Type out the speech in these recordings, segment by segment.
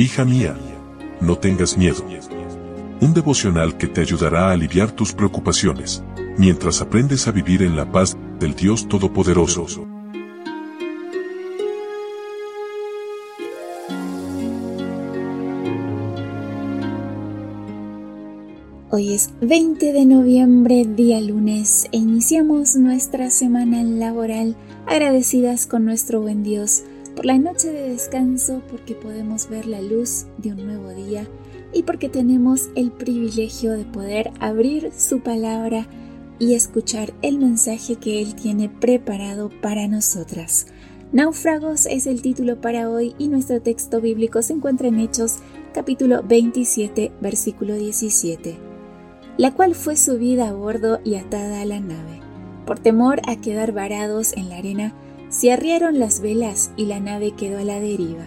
Hija mía, no tengas miedo. Un devocional que te ayudará a aliviar tus preocupaciones, mientras aprendes a vivir en la paz del Dios Todopoderoso. Hoy es 20 de noviembre, día lunes, e iniciamos nuestra semana laboral agradecidas con nuestro buen Dios por la noche de descanso, porque podemos ver la luz de un nuevo día y porque tenemos el privilegio de poder abrir su palabra y escuchar el mensaje que Él tiene preparado para nosotras. Náufragos es el título para hoy y nuestro texto bíblico se encuentra en Hechos capítulo 27 versículo 17, la cual fue subida a bordo y atada a la nave. Por temor a quedar varados en la arena, se arriaron las velas y la nave quedó a la deriva.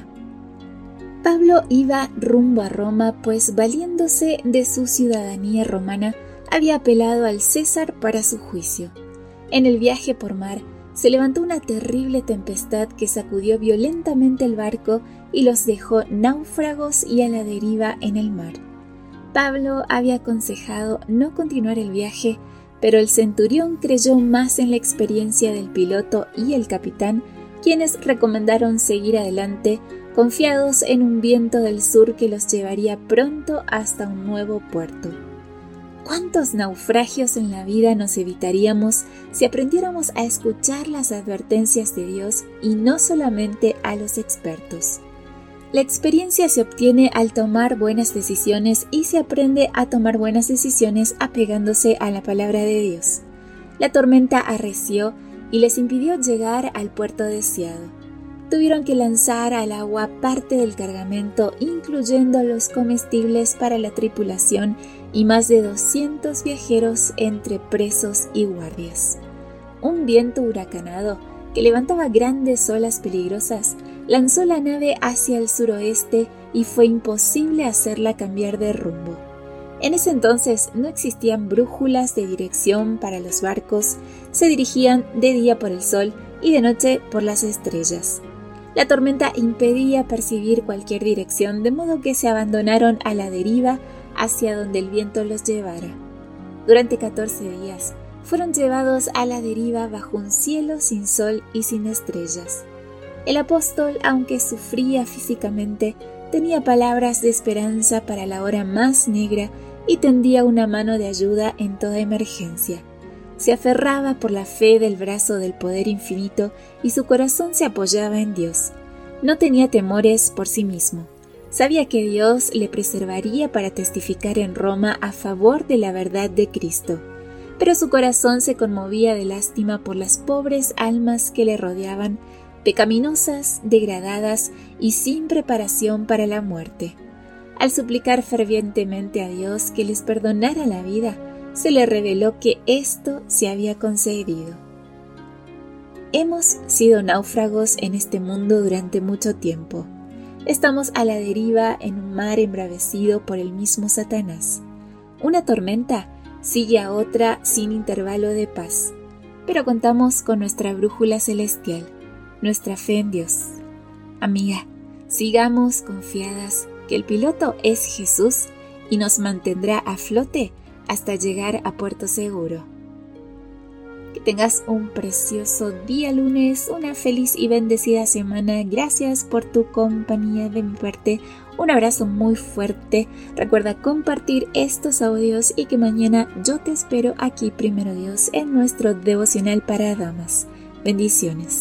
Pablo iba rumbo a Roma, pues valiéndose de su ciudadanía romana, había apelado al César para su juicio. En el viaje por mar, se levantó una terrible tempestad que sacudió violentamente el barco y los dejó náufragos y a la deriva en el mar. Pablo había aconsejado no continuar el viaje pero el centurión creyó más en la experiencia del piloto y el capitán, quienes recomendaron seguir adelante, confiados en un viento del sur que los llevaría pronto hasta un nuevo puerto. ¿Cuántos naufragios en la vida nos evitaríamos si aprendiéramos a escuchar las advertencias de Dios y no solamente a los expertos? La experiencia se obtiene al tomar buenas decisiones y se aprende a tomar buenas decisiones apegándose a la palabra de Dios. La tormenta arreció y les impidió llegar al puerto deseado. Tuvieron que lanzar al agua parte del cargamento, incluyendo los comestibles para la tripulación y más de 200 viajeros entre presos y guardias. Un viento huracanado que levantaba grandes olas peligrosas lanzó la nave hacia el suroeste y fue imposible hacerla cambiar de rumbo. En ese entonces no existían brújulas de dirección para los barcos, se dirigían de día por el sol y de noche por las estrellas. La tormenta impedía percibir cualquier dirección, de modo que se abandonaron a la deriva hacia donde el viento los llevara. Durante 14 días fueron llevados a la deriva bajo un cielo sin sol y sin estrellas. El apóstol, aunque sufría físicamente, tenía palabras de esperanza para la hora más negra y tendía una mano de ayuda en toda emergencia. Se aferraba por la fe del brazo del poder infinito y su corazón se apoyaba en Dios. No tenía temores por sí mismo. Sabía que Dios le preservaría para testificar en Roma a favor de la verdad de Cristo. Pero su corazón se conmovía de lástima por las pobres almas que le rodeaban pecaminosas, degradadas y sin preparación para la muerte. Al suplicar fervientemente a Dios que les perdonara la vida, se le reveló que esto se había concedido. Hemos sido náufragos en este mundo durante mucho tiempo. Estamos a la deriva en un mar embravecido por el mismo Satanás. Una tormenta sigue a otra sin intervalo de paz, pero contamos con nuestra brújula celestial nuestra fe en Dios. Amiga, sigamos confiadas que el piloto es Jesús y nos mantendrá a flote hasta llegar a puerto seguro. Que tengas un precioso día lunes, una feliz y bendecida semana. Gracias por tu compañía de mi parte. Un abrazo muy fuerte. Recuerda compartir estos audios y que mañana yo te espero aquí, primero Dios, en nuestro devocional para damas. Bendiciones.